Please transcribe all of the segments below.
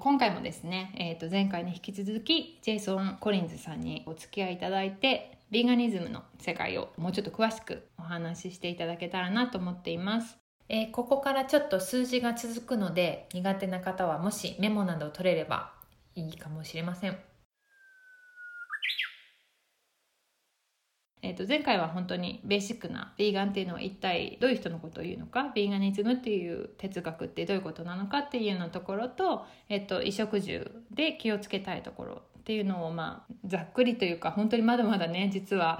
今回もですね、えー、と前回に引き続きジェイソン・コリンズさんにお付き合いいただいてヴィーガニズムの世界をもうちょっと詳しくお話ししていただけたらなと思っています。えー、ここからちょっと数字が続くので苦手な方はもしメモなどを取れればいいかもしれません。えー、と前回は本当にベーシックなヴィーガンっていうのは一体どういう人のことを言うのかヴィーガニズムっていう哲学ってどういうことなのかっていうようなところと,、えー、と衣食住で気をつけたいところっていうのをまあざっくりというか本当にまだまだね実は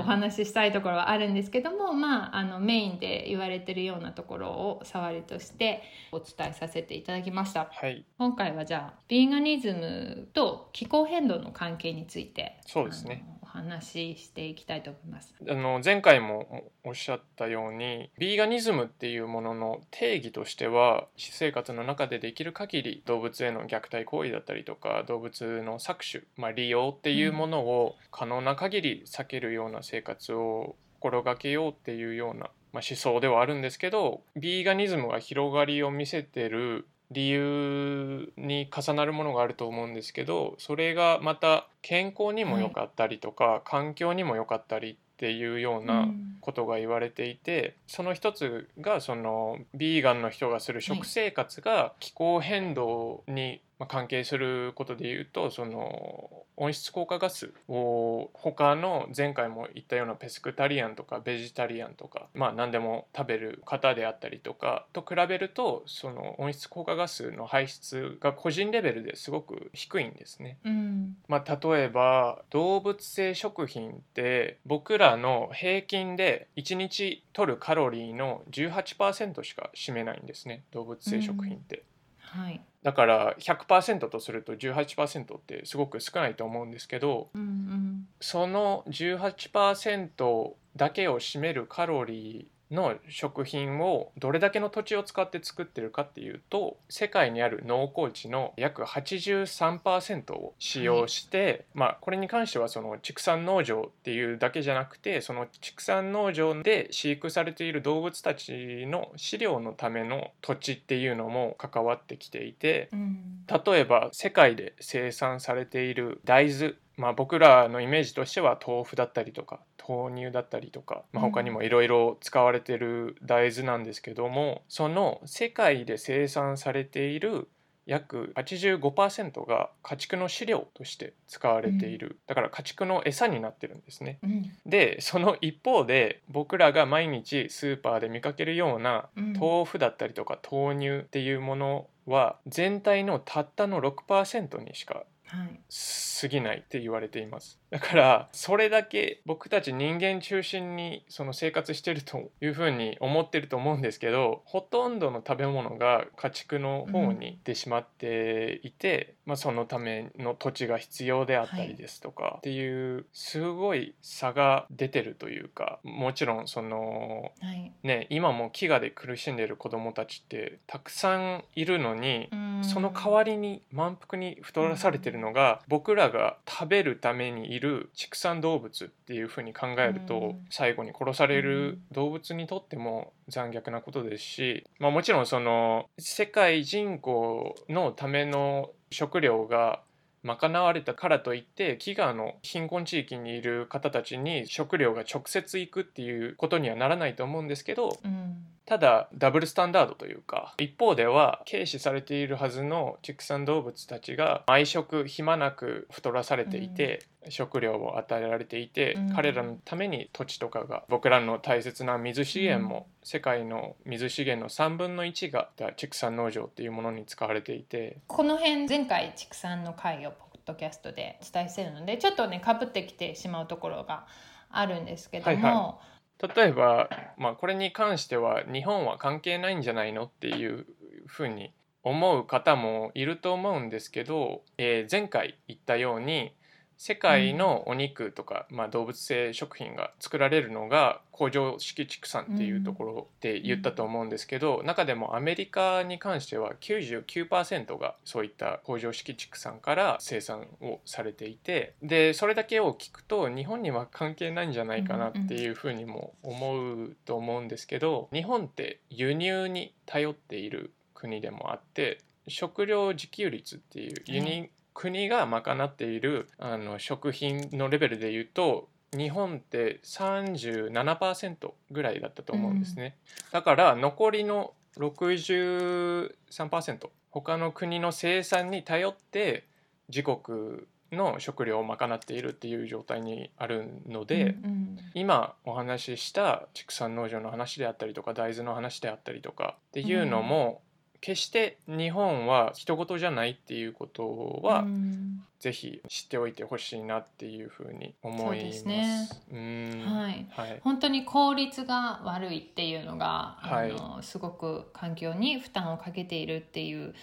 お話ししたいところはあるんですけども、まあ、あのメインで言われてるようなところを触りとしてお伝えさせていただきました、はい、今回はじゃあヴィーガニズムと気候変動の関係についてそうですね話していきたいと思います。あの前回もおっしゃったようにビーガニズムっていうものの定義としては私生活の中でできる限り動物への虐待行為だったりとか動物の搾取、まあ、利用っていうものを可能な限り避けるような生活を心がけようっていうような、まあ、思想ではあるんですけどビーガニズムが広がりを見せてる理由に重なるものがあると思うんですけどそれがまた健康にも良かったりとか、はい、環境にも良かったりっていうようなことが言われていて、うん、その一つがそのビーガンの人がする食生活が気候変動に関係することで言うとその温室効果ガスを他の前回も言ったようなペスクタリアンとかベジタリアンとかまあ何でも食べる方であったりとかと比べるとその温室効果ガスの排出が個人レベルですごく低いんですね。うん、まあ、例えば動物性食品って僕らの平均で1日取るカロリーの18%しか占めないんですね動物性食品って。うん、はい。だから100%とすると18%ってすごく少ないと思うんですけど、うんうん、その18%だけを占めるカロリーの食品をどれだけの土地を使って作ってるかっていうと世界にある農耕地の約83%を使用して、はい、まあこれに関してはその畜産農場っていうだけじゃなくてその畜産農場で飼育されている動物たちの飼料のための土地っていうのも関わってきていて、うん、例えば世界で生産されている大豆まあ、僕らのイメージとしては豆腐だったりとか豆乳だったりとか、まあ、他にもいろいろ使われてる大豆なんですけども、その世界で生産されている約85%が家畜の飼料として使われている、うん、だから家畜の餌になってるんですね、うん、でその一方で僕らが毎日スーパーで見かけるような豆腐だったりとか豆乳っていうものは全体のたったの6%にしか過ぎないって言われています。だからそれだけ僕たち人間中心にその生活してるというふうに思ってると思うんですけどほとんどの食べ物が家畜の方に行ってしまっていて、うん、まあ、そのための土地が必要であったりですとか、っていうすごい差が出てるというかもちろんその、はい、ね今も飢餓で苦しんでる子どもたちってたくさんいるのに、その代わりに満腹に太らされてるのが、僕らが食べるためにいる畜産動物っていうふうに考えると、最後に殺される動物にとっても残虐なことですし、まあ、もちろんその世界人口のための食料が賄われたからといって飢餓の貧困地域にいる方たちに食料が直接行くっていうことにはならないと思うんですけど、うん、ただダブルスタンダードというか一方では軽視されているはずの畜産動物たちが毎食暇なく太らされていて、うん、食料を与えられていて、うん、彼らのために土地とかが僕らの大切な水資源も、世界の水資源の3分の1が畜産農場っていうものに使われていて。この辺前回畜産の会をポッドキャストでお伝えしてるのでちょっとねかぶってきてしまうところがあるんですけども。はいはい例えば、まあ、これに関しては日本は関係ないんじゃないのっていうふうに思う方もいると思うんですけど、えー、前回言ったように世界のお肉とか、まあ、動物性食品が作られるのが工場式畜産っていうところで言ったと思うんですけど、中でもアメリカに関しては99%がそういった工場式畜産から生産をされていてでそれだけを聞くと日本には関係ないんじゃないかなっていうふうにも思うと思うんですけど日本って輸入に頼っている国でもあって食料自給率っていう輸入、国が賄っているあの食品のレベルで言うと日本って37%ぐらいだったと思うんですね、だから残りの63%他の国の生産に頼って自国の食料を賄っているっていう状態にあるので、うんうん。今お話しした畜産農場の話であったりとか大豆の話であったりとかっていうのも、決して日本は人事じゃないっていうことは、うん。ぜひ知っておいてほしいなっていうふうに思います。そうですね。うん。はい。はい。本当に効率が悪いっていうのが、はい。あのすごく環境に負担をかけているっていう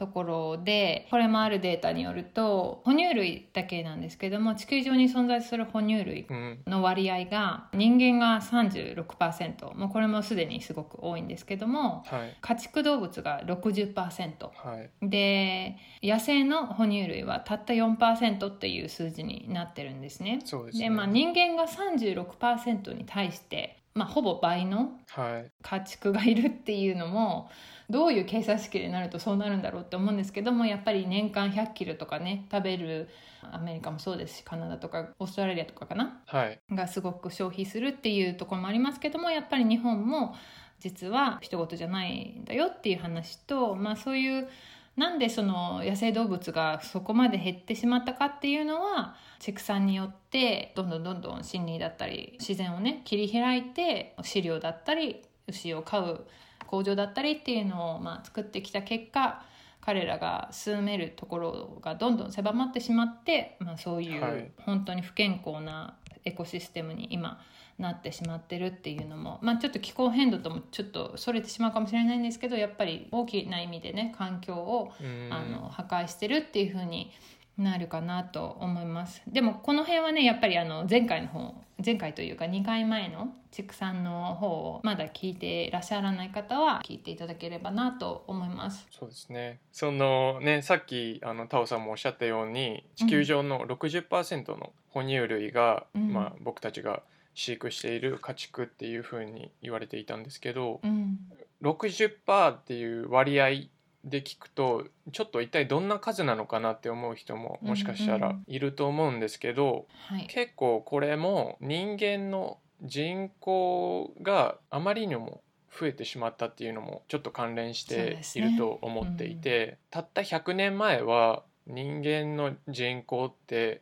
ところでこれもあるデータによると哺乳類だけなんですけども地球上に存在する哺乳類うん。の割合が人間が36%もうこれもすでにすごく多いんですけどもはい。家畜動物が60%はい。で野生の哺乳類はたった4%っていう数字になってるんですね。そうですね。でまあ、人間が36%に対して、まあ、ほぼ倍のはい。家畜がいるっていうのもどういう計算式でなるとそうなるんだろうって思うんですけどもやっぱり年間100キロとかね食べるアメリカもそうですしカナダとかオーストラリアとかかな？はい。がすごく消費するっていうところもありますけどもやっぱり日本も実は人事じゃないんだよっていう話と、まあ、そういうなんでその野生動物がそこまで減ってしまったかっていうのは畜産によってどんどんどんどん森林だったり自然をね切り開いて飼料だったり牛を飼う工場だったりっていうのをまあ作ってきた結果彼らが住めるところがどんどん狭まってしまって、まあ、そういはい。う本当に不健康なエコシステムに今なってしまってるっていうのも、まあ、ちょっと気候変動ともちょっとそれてしまうかもしれないんですけどやっぱり大きな意味でね環境をうん。あの破壊してるっていう風になるかなと思います。でもこの辺はねやっぱりあの前回の方前回というか2回前の畜産の方をまだ聞いていらっしゃらない方は聞いていただければなと思います。そうですね。そのねさっきあのタオさんもおっしゃったように地球上の60%の哺乳類が、うん。まあ僕たちが飼育している家畜っていうふうに言われていたんですけど、うん。60%っていう割合で聞くとちょっと一体どんな数なのかなって思う人ももしかしたらうんうんいると思うんですけど、はい。結構これも人間の人口があまりにも増えてしまったっていうのもちょっと関連していると思っていて、たった100年前は人間の人口って、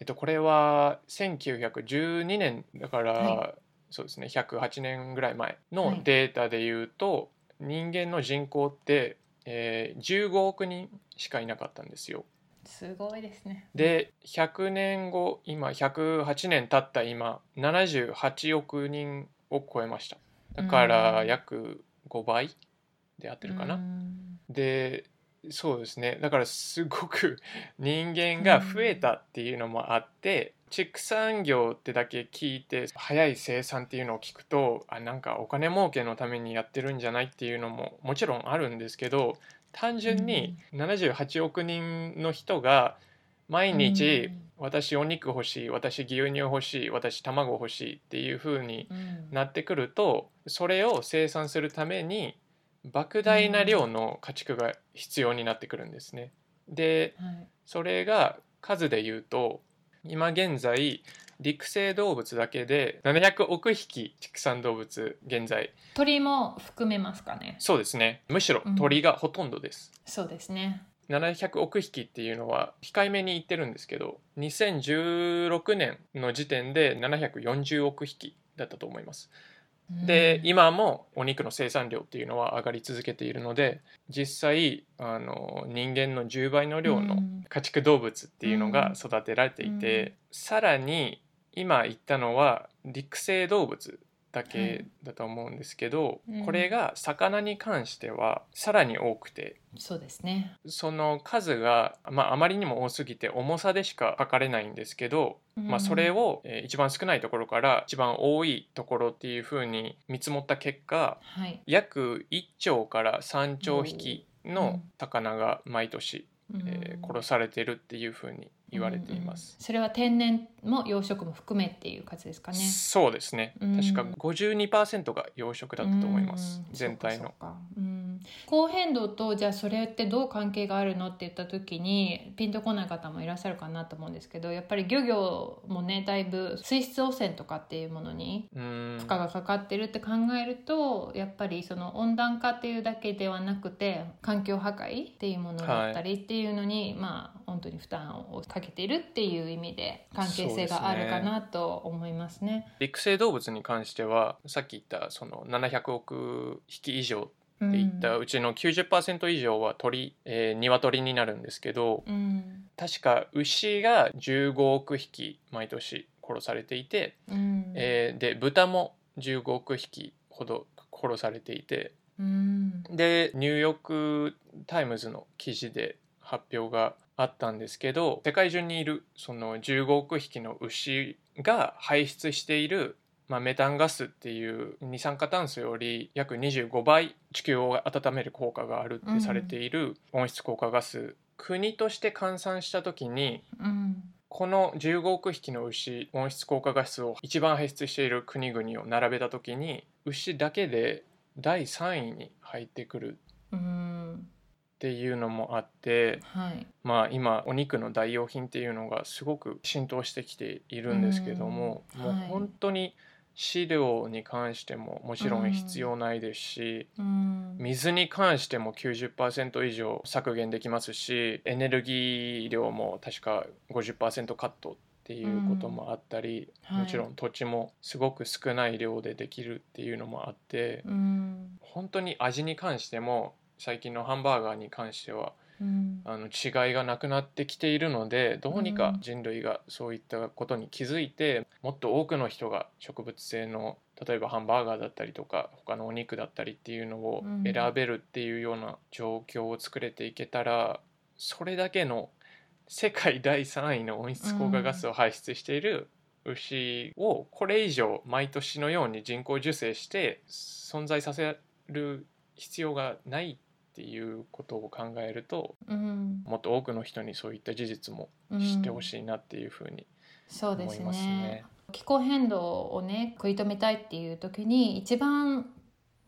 えっと、これは1912年だから、はそうですね108年ぐらい前はのい。データで言うと、人間の人口って、えー15億人しかいなかったんですよ。すごいですね。で100年後今108年経った今78億人を超えました。だからうん。約5倍で合ってるかな、うん。でそうですね。だからすごく 人間が増えたっていうのもあって、畜産業ってだけ聞いて早い生産っていうのを聞くとあなんかお金儲けのためにやってるんじゃないっていうのももちろんあるんですけど単純に78億人の人が毎日うん。私お肉欲しい私牛乳欲しい私卵欲しいっていう風にうん。なってくるとそれを生産するために莫大な量の家畜が必要になってくるんですね。ではいそれが数で言うと今現在陸生動物だけで700億匹畜産動物現在鳥も含めますかねそうですねむしろうん鳥がほとんどです。そうですね700億匹っていうのは控えめに言ってるんですけど2016年の時点で740億匹だったと思います。でうん。今もお肉の生産量っていうのは上がり続けているので実際あの人間の10倍の量のうん。家畜動物っていうのが育てられていて、うん。さらに今言ったのは陸生動物だけだと思うんですけど、うん。これが魚に関してはさらに多くて。そうですね。その数が、まあ、あまりにも多すぎて重さでしか測れないんですけど、まあ、それを、えー一番少ないところから一番多いところっていうふうに見積もった結果はい、約1兆から3兆匹うん。の魚が毎年、うん。えー殺されてるっていうふうに言われています。うんうんそれは天然も養殖も含めっていう数ですかね。そうですね、うん。確か52%が養殖だったと思います、うん。全体の。そうかそうか。うん。気候変動とじゃあそれってどう関係があるのって言った時にピンとこない方もいらっしゃるかなと思うんですけどやっぱり漁業もねだいぶ水質汚染とかっていうものにうん。負荷がかかってるって考えるとやっぱりその温暖化っていうだけではなくて環境破壊っていうものだったりっていうのに、まあ本当に負担をかけているっていう意味で関係性があるかなと思いますね。陸生動物に関してはさっき言ったその700億匹以上ってうん言ったうちの90%以上は鳥、えー、鶏になるんですけどうん。確か牛が15億匹毎年殺されていて、うん。えーで豚も15億匹ほど殺されていてうん。でニューヨーク・タイムズの記事で発表があったんですけど世界中にいるその15億匹の牛が排出している、まあ、メタンガスっていう二酸化炭素より約25倍地球を温める効果があるってされている温室効果ガス、国として換算した時にうん。この15億匹の牛温室効果ガスを一番排出している国々を並べた時に牛だけで第3位に入ってくる。うんっていうのもあってはい。まあ今お肉の代用品っていうのがすごく浸透してきているんですけども、もううん。はい。本当に飼料に関してももちろん必要ないですし、うん。水に関しても90%以上削減できますしエネルギー量も確か50%カットっていうこともあったり、うんはい。もちろん土地もすごく少ない量でできるっていうのもあって、うん。本当に味に関しても最近のハンバーガーに関してはうん。あの違いがなくなってきているのでどうにかうん。人類がそういったことに気づいてもっと多くの人が植物性の例えばハンバーガーだったりとか他のお肉だったりっていうのをうん。選べるっていうような状況を作れていけたらそれだけの世界第3位の温室効果ガスを排出している牛をこれ以上毎年のように人工授精して存在させる必要がないっていうことを考えるとうん。もっと多くの人にそういった事実もうん。知ってほしいなっていうふうにそうです思いますね。ね。気候変動をね食い止めたいっていう時に一番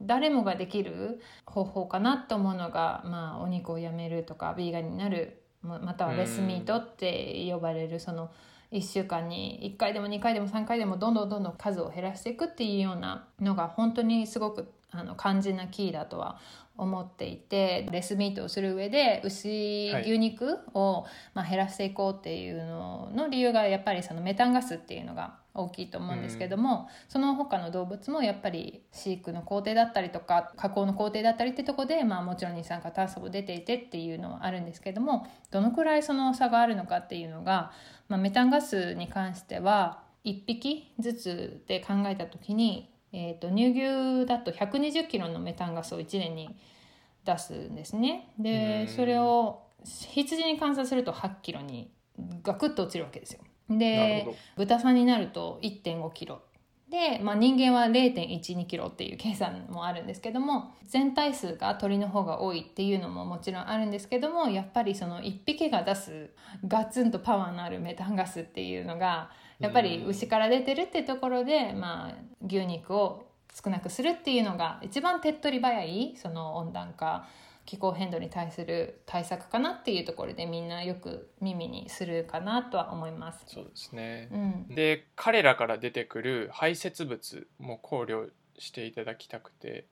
誰もができる方法かなと思うのが、まあ、お肉をやめるとかビーガンになるままたはレスミートって呼ばれるその1週間に1回でも2回でも3回でもどんどんどんどん数を減らしていくっていうようなのが本当にすごくあの肝心なキーだとは思っていてレスミートをする上で牛はい。牛肉を、まあ、減らしていこうっていうのの理由がやっぱりそのメタンガスっていうのが大きいと思うんですけども、その他の動物もやっぱり飼育の工程だったりとか加工の工程だったりってとこで、まあ、もちろん二酸化炭素も出ていてっていうのはあるんですけどもどのくらいその差があるのかっていうのが、まあ、メタンガスに関しては1匹ずつで考えた時に、えー、と乳牛だと120キロのメタンガスを1年に出すんですね。でうんそれを羊に換算すると8キロにガクッと落ちるわけですよ。で豚さんになると1.5キロで、まあ、人間は0.12キロっていう計算もあるんですけども全体数が鳥の方が多いっていうのももちろんあるんですけどもやっぱりその1匹が出すガツンとパワーのあるメタンガスっていうのがやっぱり牛から出てるってところで、まあ、牛肉を少なくするっていうのが一番手っ取り早いその温暖化気候変動に対する対策かなっていうところでみんなよく耳にするかなとは思います。そうですね。うんで彼らから出てくる排泄物も考慮していただきたくて、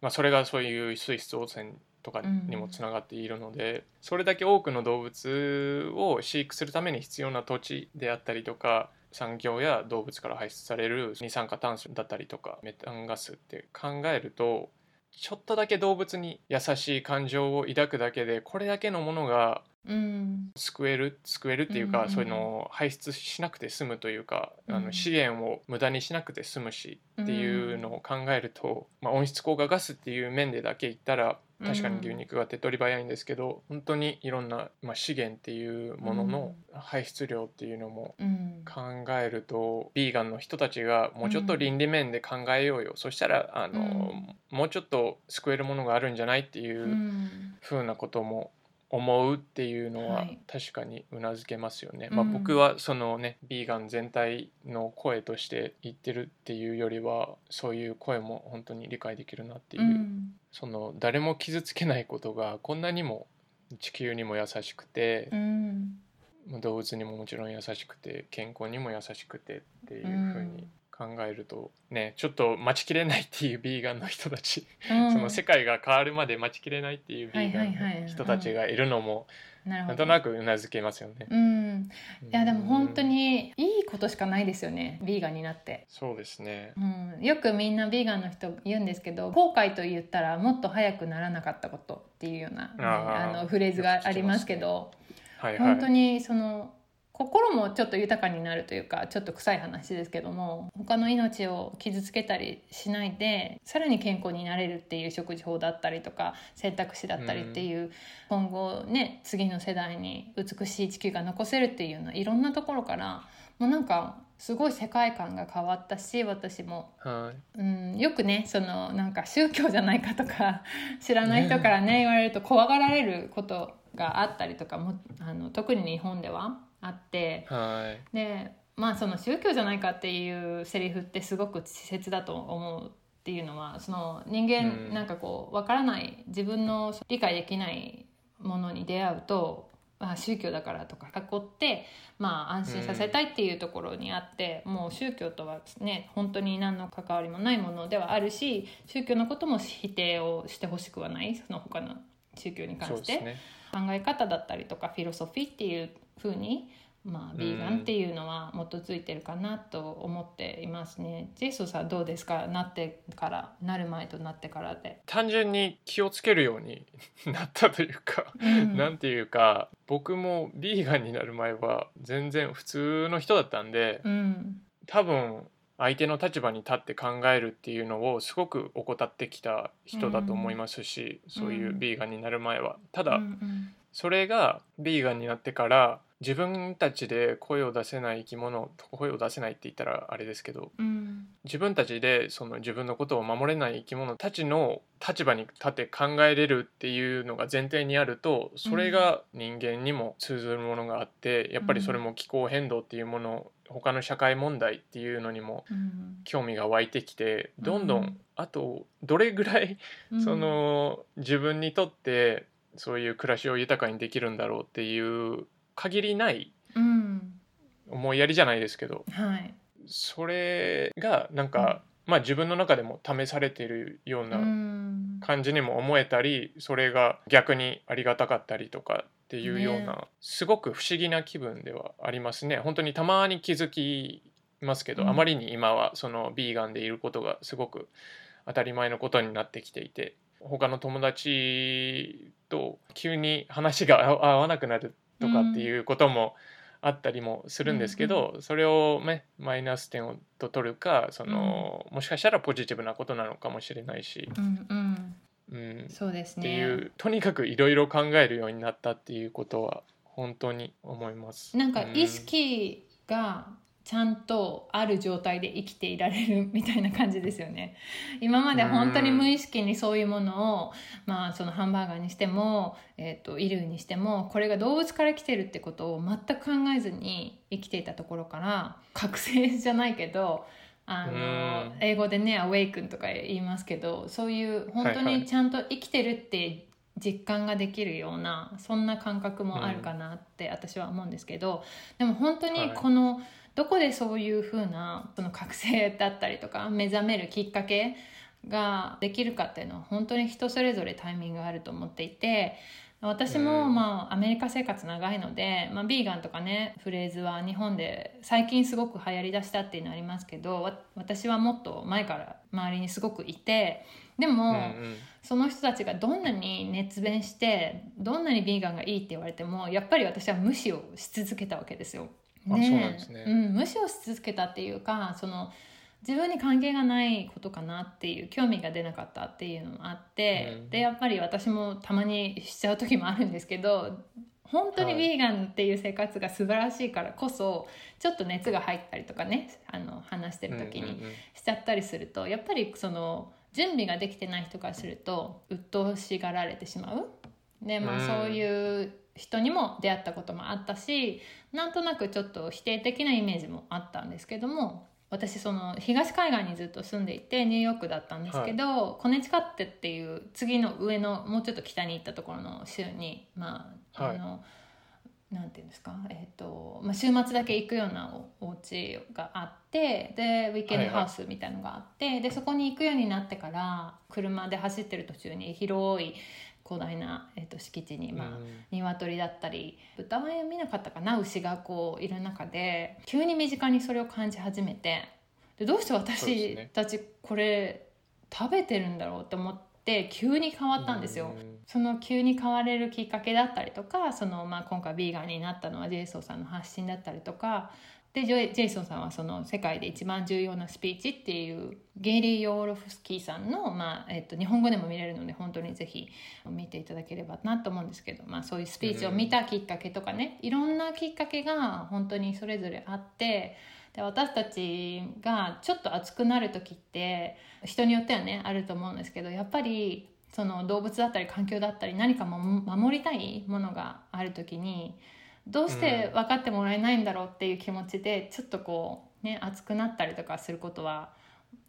まあ、それがそういう水質汚染とかにもつながっているので、それだけ多くの動物を飼育するために必要な土地であったりとか産業や動物から排出される二酸化炭素だったりとかメタンガスって考えるとちょっとだけ動物に優しい感情を抱くだけでこれだけのものがうん。救える救えるっていうか、うんうんそういうのを排出しなくて済むというか、あうん。の資源を無駄にしなくて済むしっていうのを考えると、まあ、温室効果ガスっていう面でだけ言ったら確かに牛肉が手っ取り早いんですけど、本当にいろんな、まあ、資源っていうものの排出量っていうのもうん。考えるとビーガンの人たちがもうちょっと倫理面で考えようよ、そしたらあの、もうちょっと救えるものがあるんじゃないっていううん。ふうなことも思うっていうのははい。確かにうなずけますよね。うん。まあ、僕はそのねビーガン全体の声として言ってるっていうよりはそういう声も本当に理解できるなっていう、うん。その誰も傷つけないことがこんなにも地球にも優しくてう、ん。動物にももちろん優しくて健康にも優しくてっていうふうに考えるとねちょっと待ちきれないっていうビーガンの人たち、うん。その世界が変わるまで待ちきれないっていうビーガはいはいはいンの人たちがいるのもなん。なるほど。となくうなずけますよね。うん。いやでも本当うんにいいことしかないですよねビーガンになって、そうですね。うん、よくみんなビーガンの人言うんですけど後悔と言ったらもっと早くならなかったことっていうような、ね、あのフレーズがありますけどはいはい。本当にその心もちょっと豊かになるというかちょっと臭い話ですけども他の命を傷つけたりしないでさらに健康になれるっていう食事法だったりとか選択肢だったりっていう、今後ね次の世代に美しい地球が残せるっていうようないろんなところからもうなんかすごい世界観が変わったし私もはい。うん、よくねそのなんか宗教じゃないかとか 知らない人からね言われると怖がられることがあったりとかもあの特に日本ではあってはい。でまあその宗教じゃないかっていうセリフってすごく稚拙だと思うっていうのはその人間うんなんかこうわからない自分の理解できないものに出会うとあ宗教だからとか囲って、まあ、安心させたいっていうところにあって、もう宗教とはね本当に何の関わりもないものではあるし宗教のことも否定をしてほしくはないその他の宗教に関して、ね。考え方だったりとかフィロソフィーっていう風にまあ、ビーガンっていうのは基づいてるかなと思っていますね。ジェイソンさんどうですか？なってからなる前となってからで。単純に気をつけるようになったというか、うんなんていうか僕もビーガンになる前は全然普通の人だったんで、うん多分相手の立場に立って考えるっていうのをすごく怠ってきた人だと思いますし、そういうビーガンになる前は。ただ、うんそれがビーガンになってから自分たちで声を出せない生き物声を出せないって言ったらあれですけどうん。自分たちでその自分のことを守れない生き物たちの立場に立って考えれるっていうのが前提にあるとそれが人間にも通ずるものがあってやっぱりそれも気候変動っていうもの他の社会問題っていうのにもうん。興味が湧いてきてどん。どうんんあとどれぐらいうん。その自分にとってそういう暮らしを豊かにできるんだろうっていう限りないうん。思いやりじゃないですけどはい。それがなんか、まあ自分の中でも試されているよううなん。感じにも思えたりそれが逆にありがたかったりとかっていうような、ね。すごく不思議な気分ではありますね。本当にたまに気づきますけど、うん。あまりに今はそのビーガンでいることがすごく当たり前のことになってきていて他の友達と急に話が合合わなくなるとかっていうこともあったりもするんですけど、それをねマイナス点をと取るかその、もしかしたらポジティブなことなのかもしれないし、うんうん。うん、そうですね。っていうとにかくいろいろ考えるようになったっていうことは本当に思います。なんか意識がちゃんとある状態で生きていられるみたいな感じですよね。今まで本当に無意識にそういうものを、まあそのハンバーガーにしても、えっ、と衣類にしても、これが動物から来てるってことを全く考えずに生きていたところから、覚醒じゃないけど。あのうん英語でね「アウェイクン」とか言いますけどそういう本当はいはいにちゃんと生きてるって実感ができるようなそんな感覚もあるかなって私は思うんですけど、でも本当にこの、どこでそういうふうなその覚醒だったりとか目覚めるきっかけができるかっていうのは本当に人それぞれタイミングがあると思っていて私もうんまあアメリカ生活長いので、まあ、ビーガンとかねフレーズは日本で最近すごく流行りだしたっていうのはありますけどわ私はもっと前から周りにすごくいてでも、うんうんその人たちがどんなに熱弁してどんなにビーガンがいいって言われてもやっぱり私は無視をし続けたわけですよ。あそうなんですね。うん、無視をし続けたっていうかその自分に関係がないことかなっていう興味が出なかったっていうのもあって、うん。でやっぱり私もたまにしちゃう時もあるんですけど本当にビーガンっていう生活が素晴らしいからこそちょっと熱が入ったりとかねあの話してる時にしちゃったりするとやっぱりその準備ができてない人からすると鬱陶しがられてしまう。でまあ、うん。そういう人にも出会ったこともあったしなんとなくちょっと否定的なイメージもあったんですけども私その東海岸にずっと住んでいてニューヨークだったんですけど、コネチカッテっていう次の上のもうちょっと北に行ったところの州にまあ、はい。あのなんていうんですか、えーとまあ、週末だけ行くようなおお家があってでウィーケンドハウスみたいのがあって、でそこに行くようになってから車で走ってる途中に広い広大な、えー、と敷地に、まあうん。鶏だったり豚は見なかったかな牛がこういる中で急に身近にそれを感じ始めてでどうして私ね。たちこれ食べてるんだろうって思って急に変わったんですよ。うん。その急に変われるきっかけだったりとかその、まあ、今回ビーガンになったのはジェイソンさんの発信だったりとかでジョイジェイソンさんはその世界で一番重要なスピーチっていうゲイリー・ヨーロフスキーさんの、まあえっと、日本語でも見れるので本当にぜひ見ていただければなと思うんですけど、まあ、そういうスピーチを見たきっかけとかね、いろん。なきっかけが本当にそれぞれあってで私たちがちょっと熱くなる時って人によってはねあると思うんですけどやっぱりその動物だったり環境だったり何かも守りたいものがある時にどうして分かってもらえないんだろうっていう気持ちでちょっとこうね熱くなったりとかすることは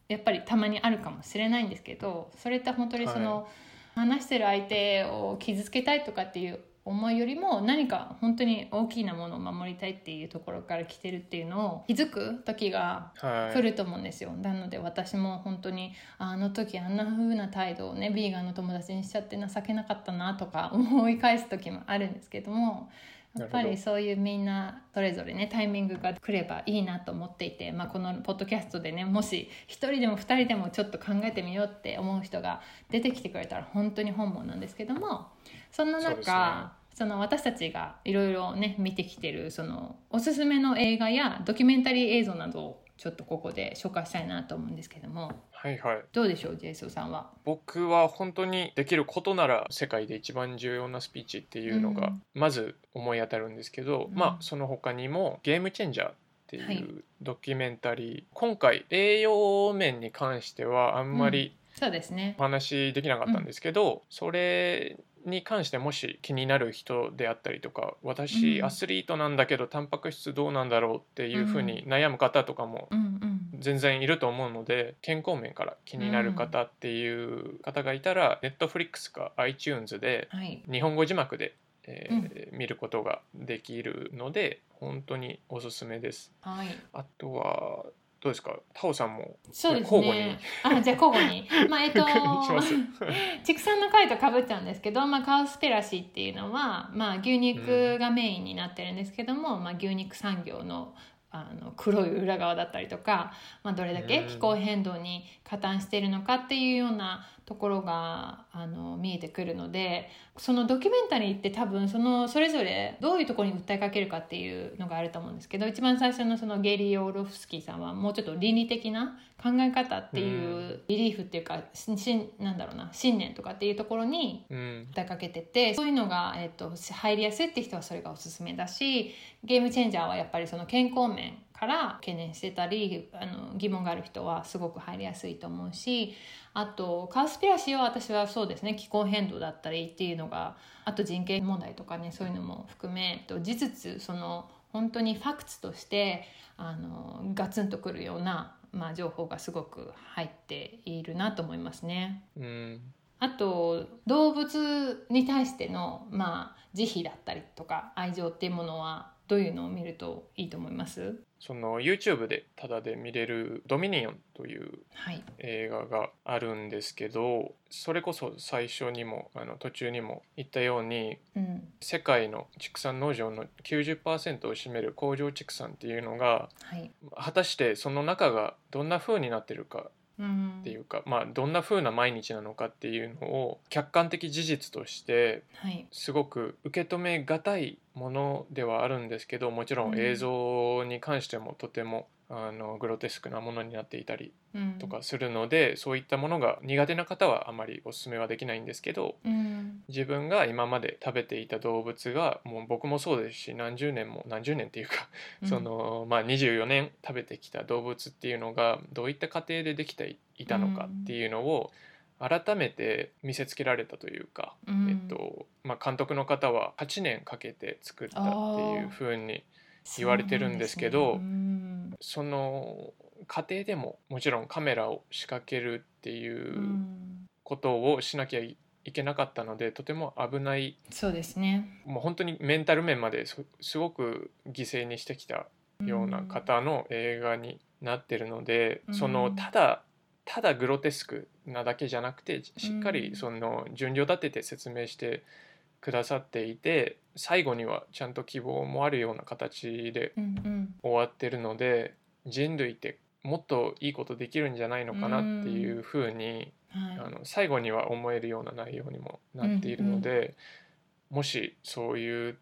やっぱりたまにあるかもしれないんですけどそれって本当にその、話してる相手を傷つけたいとかっていう思いよりも何か本当に大きなものを守りたいっていうところから来てるっていうのを気づく時がはい。来ると思うんですよ、なので私も本当にあの時あんな風な態度をねビーガンの友達にしちゃって情けなかったなとか思い返す時もあるんですけどもやっぱりそういうみんなそれぞれねタイミングが来ればいいなと思っていて、まあ、このポッドキャストでねもし1人でも2人でもちょっと考えてみようって思う人が出てきてくれたら本当に本望なんですけどもそんな中その私たちがいろいろね見てきてるそのおすすめの映画やドキュメンタリー映像などをちょっとここで紹介したいなと思うんですけどもはいはい。どうでしょうジェイソンさんは？僕は本当にできることなら世界で一番重要なスピーチっていうのがうん。まず思い当たるんですけど、うん。まあその他にもゲームチェンジャーってはい。いうドキュメンタリー、今回栄養面に関してはあんまりそうですね。お話できなかったんですけど、それに関してもし気になる人であったりとか私うん。アスリートなんだけどタンパク質どうなんだろうっていうふうに悩む方とかもうんうん全然いると思うので健康面から気になる方っていう方がいたら、Netflix か iTunes ではい。日本語字幕で、えー見ることができるので本当におすすめです。はい。あとはどうですか？タオさんもそうです交互に？ね。あ、じゃあ交互に。まあえっと 畜産の回とかぶっちゃうんですけど、まあカウスペラシーっていうのはまあ牛肉がメインになってるんですけども、まあ牛肉産業のあの黒い裏側だったりとか、まあ、どれだけうん。気候変動に加担しているのかっていうようなところがあの見えてくるのでそのドキュメンタリーって多分そのそれぞれどういうところに訴えかけるかっていうのがあると思うんですけど一番最初のそのゲイリー・オーロフスキーさんはもうちょっと倫理的な考え方っていうビリーフっていうかししなんだろうな信念とかっていうところにうん。訴えかけててそういうのが、えっと入りやすいって人はそれがおすすめだしゲームチェンジャーはやっぱりその健康面から懸念してたりあの疑問がある人はすごく入りやすいと思うしあとカウスピラシーは私はそうですね気候変動だったりっていうのがあと人権問題とかねそういうのも含めえっと事実その本当にファクツとしてあのガツンとくるような、まあ、情報がすごく入っているなと思いますね。うんあと動物に対してのまあ慈悲だったりとか愛情っていうものはどういうのを見るといいと思います？その YouTube でタダで見れる「ドミニオン」というはい。映画があるんですけどそれこそ最初にもあの途中にも言ったようにうん。世界の畜産農場の90%を占める工場畜産っていうのがはい。果たしてその中がどんな風になってるかうんっていうか、まあどんな風な毎日なのかっていうのを客観的事実としてはい。すごく受け止めがたいものではあるんですけどもちろうんん。映像に関してもとてもあのグロテスクなものになっていたりうん。とかするので、そういったものが苦手な方はあまりおすすめはできないんですけどうん。自分が今まで食べていた動物がもう僕もそうですし何十年も何十年っていうか、そのまあ24年食べてきた動物っていうのがどういった過程でできていたのかっていうのを改めて見せつけられたというか、うん。えっとまあ、監督の方は8年かけて作ったっていうふうに言われてるんですけどね。その過程でももちろんカメラを仕掛けるっていうことをしなきゃいけなかったのでとても危ないそうですね。もう本当にメンタル面まですすごく犠牲にしてきたような方の映画になってるので、うん。そのただただグロテスクなだけじゃなくてしっかうんりその順序立てて説明してくださっていて最後にはちゃんと希望もあるような形でうんうん。終わってるので人類ってもっといいことできるんじゃないのかなっていうふうに、はい。あの最後には思えるような内容にもなっているので、もしそういう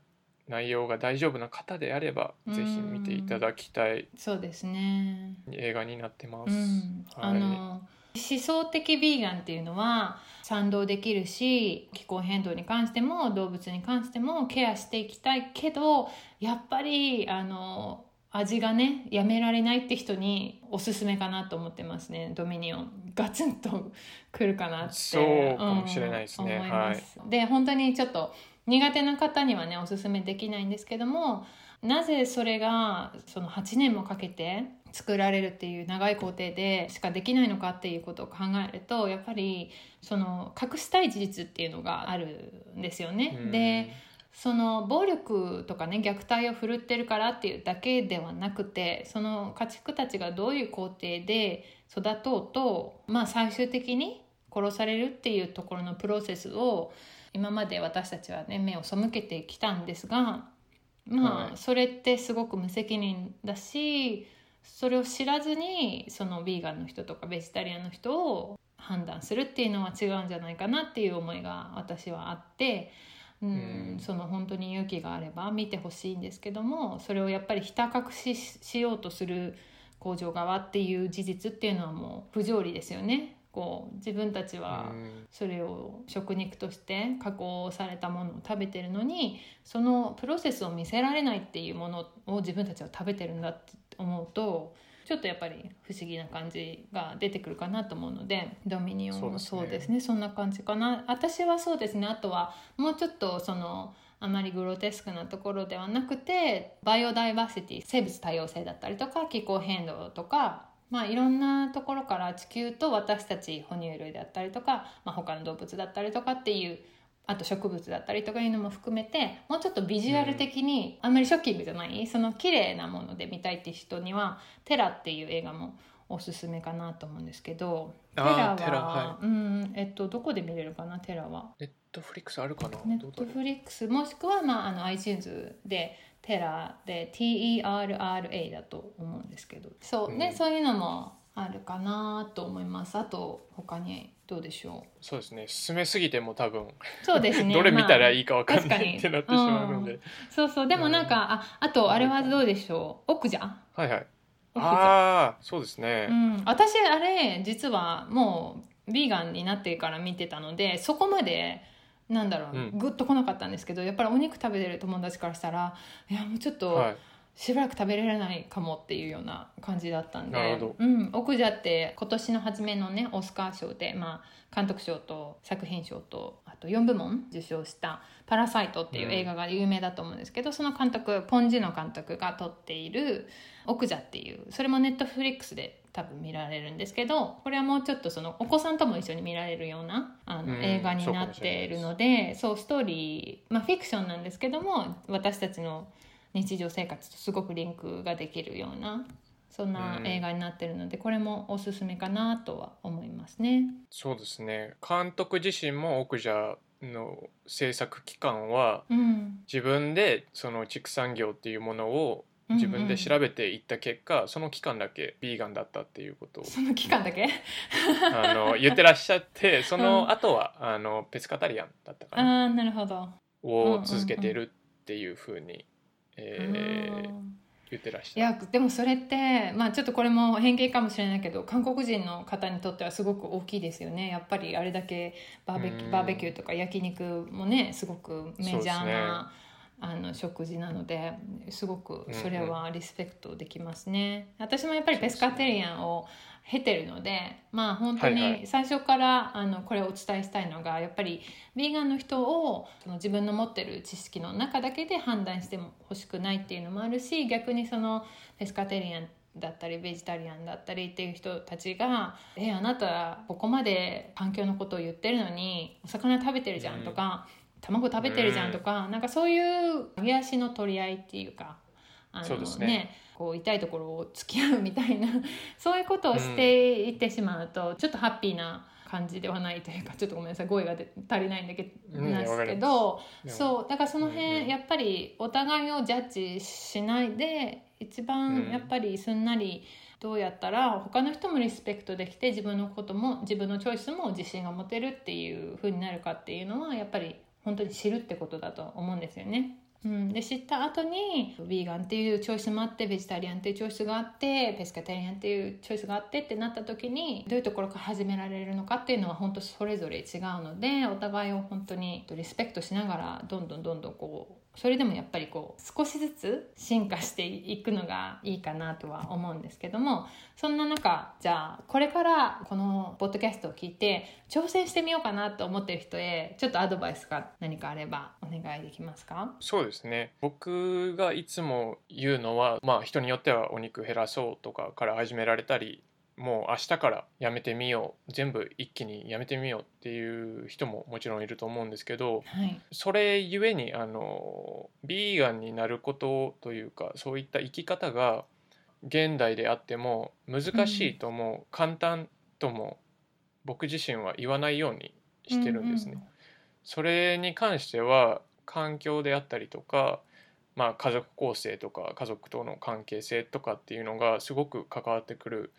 内容が大丈夫な方であれば、うん。ぜひ見ていただきたいそうですね。映画になってます。うん、はい。あの思想的ビーガンっていうのは賛同できるし気候変動に関しても動物に関してもケアしていきたいけどやっぱりあの味がねやめられないって人におすすめかなと思ってますねドミニオン。ガツンとくるかなって。そうかもしれないですねうん思います。で本当にちょっと苦手な方にはねおすすめできないんですけどもなぜそれがその8年もかけて作られるっていう長い工程でしかできないのかっていうことを考えるとやっぱりその隠したい事実っていうのがあるんですよね。うんでその暴力とかね虐待を振るってるからっていうだけではなくてその家畜たちがどういう工程で育とうとまあ最終的に殺されるっていうところのプロセスを今まで私たちはね目を背けてきたんですがまあ、はいそれってすごく無責任だしそれを知らずにそのビーガンの人とかベジタリアンの人を判断するっていうのは違うんじゃないかなっていう思いが私はあって。うんうんその本当に勇気があれば見てほしいんですけどもそれをやっぱりひた隠ししようとする工場側っていう事実っていうのはもう不条理ですよね。こう自分たちはうんそれを食肉として加工されたものを食べてるのにそのプロセスを見せられないっていうものを自分たちは食べてるんだって思うとちょっとやっぱり不思議な感じが出てくるかなと思うのでドミニオンもそううですすね。そんな感じかな。私はそうですね。あとはもうちょっとそのあまりグロテスクなところではなくてバイオダイバーシティ生物多様性だったりとか気候変動とかまあいろんなところから地球と私たち哺乳類だったりとか、まあ、他の動物だったりとかっていうあと植物だったりとかいうのも含めてもうちょっとビジュアル的にあんまりショッキングじゃない、その綺麗なもので見たいって人には「テラ」っていう映画もおすすめかなと思うんですけどテラはテラはうんえっとどこで見れるかなテラは？ネットフリックスあるかな？ネットフリックスもしくは、まあ、あの iTunes でテラで TERRA だと思うんですけど。そうね、うん。そういうのもあるかなと思います。あと他にどうでしょそうですね。進めすぎても多分、うそうですね。どれ見たらまあいいかわかんな確かに。いってなってしまうので、そうそう。でもなんか、ああとあれはどうでしょう？奥じゃはいはい。ああそうですね、うん、私あれ実はもうビーガンになってから見てたのでそこまでなんだろう、うん。グッと来なかったんですけどやっぱりお肉食べてる友達からしたらいやもうちょっと、はいしばらく食べられないかもっていうような感じだったんで。うん、奥じゃって今年の初めのねオスカー賞で、まあ、監督賞と作品賞とあと4部門受賞した「パラサイト」っていう映画が有名だと思うんですけど、その監督ポン・ジュノ監督が撮っている「奥じゃ」っていうそれもネットフリックスで多分見られるんですけどこれはもうちょっとそのお子さんとも一緒に見られるようなあの、うん。映画になっているのでそうストーリー、まあ、フィクションなんですけども私たちの日常生活とすごくリンクができるようなそんなうん映画になってるので、これもおすすめかなとは思いますね。そうですね。監督自身も奥者の制作期間はうん、自分でその畜産業っていうものを自分で調べていった結果、その期間だけビーガンだったっていうことをその期間だけ？あの言ってらっしゃってその後は、あのペスカタリアンだったかあな？あなるほど。を続けてるっていうふうに、えーうん。言ってらっしゃる。いやでもそれってまあちょっとこれも偏見かもしれないけど韓国人の方にとってはすごく大きいですよね。やっぱりあれだけバーベキュうん。ーバーベキューとか焼肉もねすごくメジャーそうですね。な、あの食事なのですごくそれはリスペクトできますね、私もやっぱりペスカテリアンを経てるのでまあ本当に最初からあのこれをお伝えしたいのがやっぱりヴィーガンの人をその自分の持ってる知識の中だけで判断しても欲しくないっていうのもあるし逆にそのペスカテリアンだったりベジタリアンだったりっていう人たちが「えあなたここまで環境のことを言ってるのにお魚食べてるじゃん」とか、卵食べてるじゃん」とか、なんかそういう揚足の取り合いっていうかあそうですね。こう痛いところを突き合うみたいな そういうことをしていってしまうと、ちょっとハッピーな感じではないというかちょっとごめんなさい語彙がで足りないんだけど、うんなんですけどそうだからその辺、うんうんやっぱりお互いをジャッジしないで一う番ん。やっぱりすんなりどうやったら他の人もリスペクトできて自分のことも自分のチョイスも自信が持てるっていう風になるかっていうのはやっぱり本当に知るってことだと思うんですよね。うん、で知った後にヴィーガンっていうチョイスもあってベジタリアンっていうチョイスがあってペスカタリアンっていうチョイスがあってってなった時にどういうところから始められるのかっていうのは本当それぞれ違うのでお互いを本当にリスペクトしながらどんどんどんどんこうそれでもやっぱりこう少しずつ進化していくのがいいかなとは思うんですけどもそんな中じゃあこれからこのポッドキャストを聞いて挑戦してみようかなと思ってる人へちょっとアドバイスが何かあればお願いできますか？そうですね。僕がいつも言うのはまあ人によってはお肉減らそうとかから始められたりもう明日からやめてみよう全部一気にやめてみようっていう人ももちろんいると思うんですけどはいそれゆえにあのビーガンになることというかそういった生き方が現代であっても難しいとも、簡単とも僕自身は言わないようにしてるんですね。うんそれに関しては環境であったりとか、まあ、家族構成とか家族との関係性とかっていうのがすごく関わってくる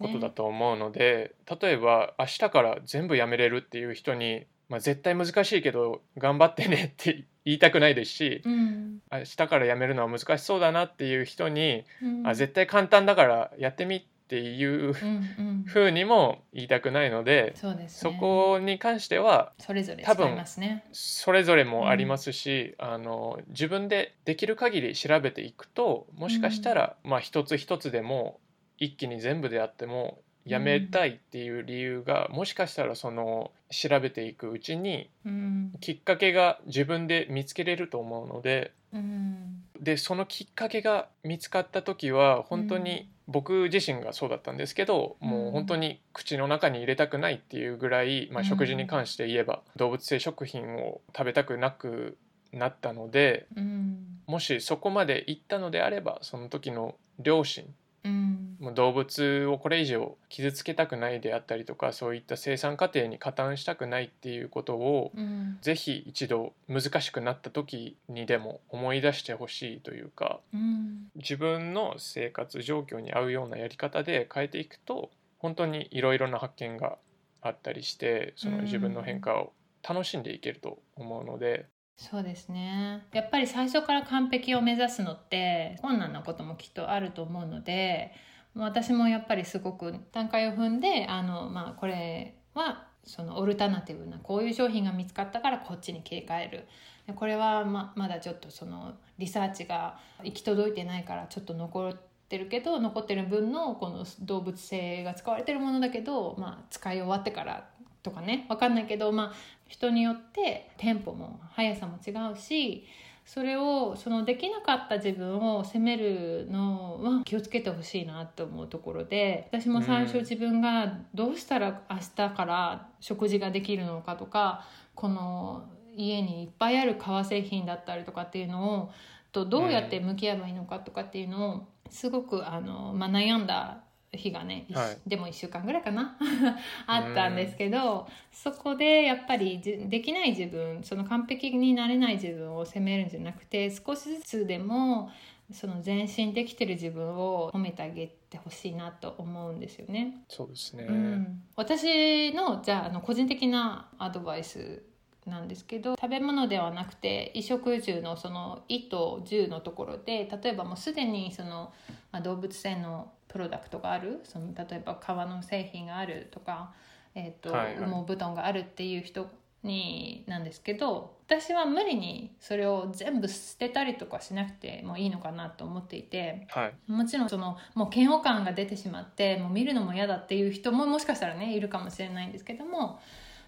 ことだと思うので、例えば明日から全部やめれるっていう人に、まあ、絶対難しいけど頑張ってねって 言いたくないですしうん。明日からやめるのは難しそうだなっていう人に、うん。あ絶対簡単だからやってみっていううんうん。ふうにも言いたくないので、そうですそねこに関してはそれぞれ多分違いますね。それぞれもありますし、あの自分でできる限り調べていくともしかしたら、まあ一つ一つでも一気に全部であってもやめたいっていう理由が、もしかしたらその調べていくうちにうん。きっかけが自分で見つけれると思うのでうん。でそのきっかけが見つかった時は本当に僕自身がそうだったんですけど、うん。もう本当に口の中に入れたくないっていうぐらい、まあ、うん。食事に関して言えば動物性食品を食べたくなくなったのでうん。もしそこまで行ったのであればその時の両親うん。もう動物をこれ以上傷つけたくないであったりとかそういった生産過程に加担したくないっていうことをうん。ぜひ一度難しくなった時にでも思い出してほしいというかうん。自分の生活状況に合うようなやり方で変えていくと本当にいろいろな発見があったりしてその自分の変化を楽しんでいけると思うので、そうですね。やっぱり最初から完璧を目指すのって困難なこともきっとあると思うので私もやっぱりすごく段階を踏んであの、まあ、これはそのオルタナティブなこういう商品が見つかったからこっちに切り替える。でこれはままだちょっとそのリサーチが行き届いてないからちょっと残ってるけど残ってる分のこの動物性が使われてるものだけど、まあ、使い終わってからとかね分かんないけど、まあ、人によってテンポも速さも違うしそれをそのできなかった自分を責めるのは気をつけてほしいなと思うところで私も最初うん。自分がどうしたら明日から食事ができるのかとかこの家にいっぱいある革製品だったりとかっていうのをとどうやって向き合えばいいのかとかっていうのをすごくあの、まあ、悩んだ日がね、いはい。でも1週間ぐらいかな。あったんですけどそこでやっぱりじできない自分その完璧になれない自分を責めるんじゃなくて少しずつでもその前進できてる自分を褒めてあげてほしいなと思うんですよね。そうですね、うん、私のじゃああの個人的なアドバイスなんですけど食べ物ではなくて衣食住のその「衣」と「住」のところで例えばもうすでにその、まあ、動物性のプロダクトがあるその例えば革の製品があるとか、えーとはいはい羽毛布団があるっていう人になんですけど私は無理にそれを全部捨てたりとかしなくてもいいのかなと思っていて。はいもちろんそのもう嫌悪感が出てしまってもう見るのも嫌だっていう人ももしかしたらねいるかもしれないんですけども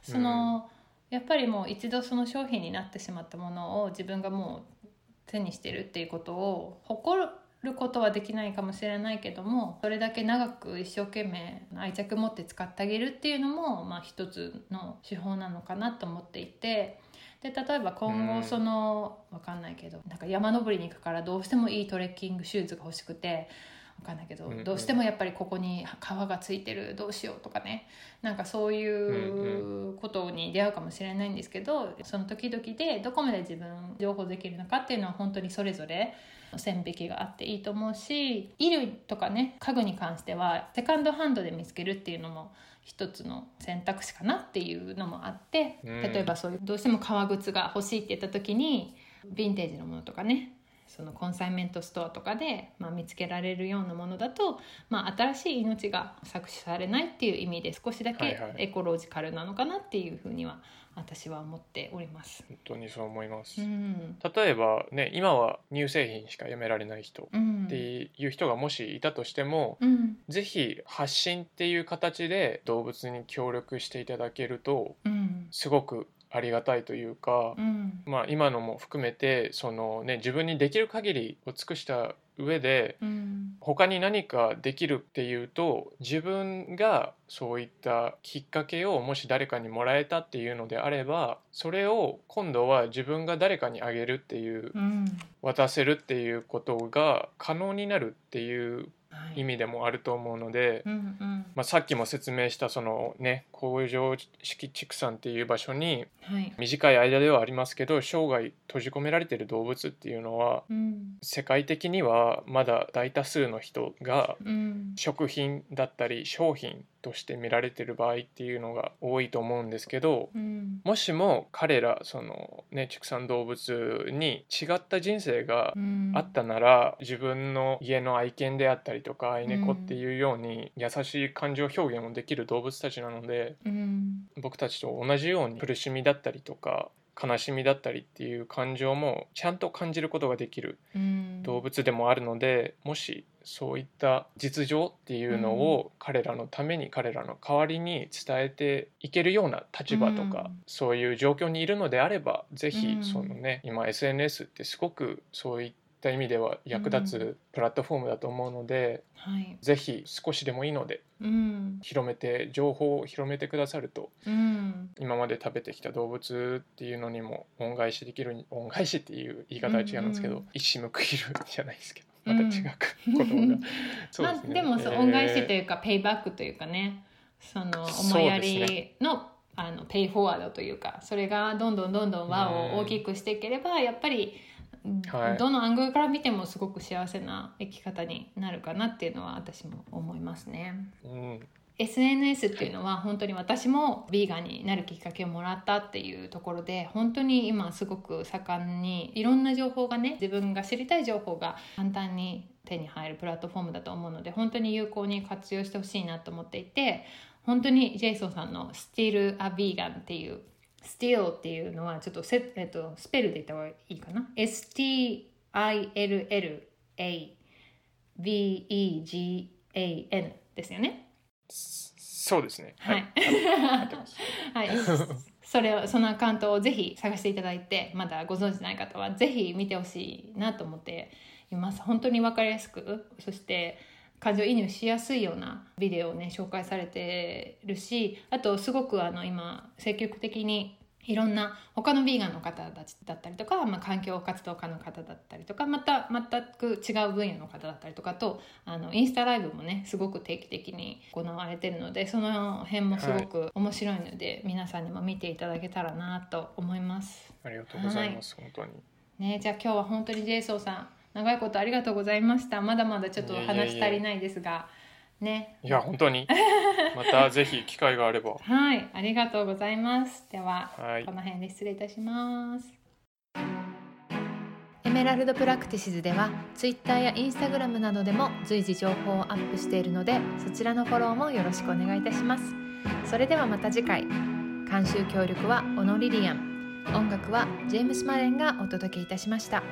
その、やっぱりもう一度その商品になってしまったものを自分がもう手にしてるっていうことを誇ることはできないかもしれないけどもそれだけ長く一生懸命愛着持って使ってあげるっていうのも、まあ、一つの手法なのかなと思っていて。で例えば今うん後その、わかんないけどなんか山登りに行くからどうしてもいいトレッキングシューズが欲しくてわかんないけど、うんうん。どうしてもやっぱりここに皮がついてるどうしようとかね。なんかそういうことに出会うかもしれないんですけどその時々でどこまで自分情報できるのかっていうのは本当にそれぞれ線引きがあっていいと思うし衣類とかね家具に関してはセカンドハンドで見つけるっていうのも一つの選択肢かなっていうのもあってうん。例えばそういうどうしても革靴が欲しいって言った時にヴィンテージのものとかねそのコンサイメントストアとかで、まあ、見つけられるようなものだと、まあ、新しい命が搾取されないっていう意味で少しだけエコロジカルなのかなっていうふうには私は思っております。本当にそう思います、うん。例えばね今は乳製品しかやめられない人うん。っていう人がもしいたとしても、うん。ぜひ発信っていう形で動物に協力していただけるとうん。すごくありがたいというか、うん。まあ今のも含めてそのね自分にできる限りを尽くした上でうん。他に何かできるっていうと自分がそういったきっかけをもし誰かにもらえたっていうのであればそれを今度は自分が誰かにあげるっていううん。渡せるっていうことが可能になるっていうはい。意味でもあると思うので、うんうん。まあ、さっきも説明したそのね工場式畜産っていう場所にはい。短い間ではありますけど生涯閉じ込められてる動物っていうのはうん。世界的にはまだ大多数の人がうん。食品だったり商品として見られてる場合っていうのが多いと思うんですけどうん。もしも彼らそのね畜産動物に違った人生がうん。あったなら自分の家の愛犬であったりとか愛猫っていうように優しい感情表現をできる動物たちなのでうん。僕たちと同じように苦しみだったりとか悲しみだったりっていう感情もちゃんと感じることができるうん。動物でもあるのでもしそういった実情っていうのを彼らのために彼らの代わりに伝えていけるような立場とか、うん。そういう状況にいるのであればぜひうん。そのね、今 SNS ってすごくそういった意味では役立うつプラットフォームだと思うので、はい。ぜひ少しでもいいのでうん。広めて情報を広めてくださるとうん。今まで食べてきた動物っていうのにも恩返しできる恩返しっていう言い方は違うんですけど、うんうん一矢報いるじゃないですけどまた違う言葉が、そうまあ、ですね。でもそう、えー。恩返しというかペイバックというかね。その思いやりの,、あのペイフォワードというかそれがどんどんどんどん輪を大きくしていければ、やっぱり、はい。どのアングルから見てもすごく幸せな生き方になるかなっていうのは私も思いますね。うん、SNS っていうのは本当に私もヴィーガンになるきっかけをもらったっていうところで本当に今すごく盛んにいろんな情報がね自分が知りたい情報が簡単に手に入るプラットフォームだと思うので本当に有効に活用してほしいなと思っていて本当にジェイソンさんの「Still a Vegan」っていう「Still」っていうのはちょっとせ、えっと、スペルで言った方がいいかな？S-T-I-L-L-A-V-E-G-A-N ですよね？そうですね。はい。はい、それをそのアカウントをぜひ探していただいてまだご存知ない方はぜひ見てほしいなと思っています。本当に分かりやすく。そして感情移入しやすいようなビデオをね紹介されてるしあとすごくあの今積極的にいろんな他のヴィーガンの方たちだったりとか、まあ、環境活動家の方だったりとかまた全く違う分野の方だったりとかとあのインスタライブもねすごく定期的に行われてるのでその辺もすごく面白いので、はい、皆さんにも見ていただけたらなと思います。ありがとうございます、はい、本当に。ね、じゃあ今日は本当にジェイソーさん長いことありがとうございました。まだまだちょっと話足りないですが。ね。いや本当に。またぜひ機会があれば。はい。ありがとうございます。では、はい、この辺で失礼いたします。エメラルドプラクティシズでは Twitter や Instagram などでも随時情報をアップしているのでそちらのフォローもよろしくお願いいたします。それではまた次回。監修協力はオノリリアン。音楽はジェームス・マレンがお届けいたしました。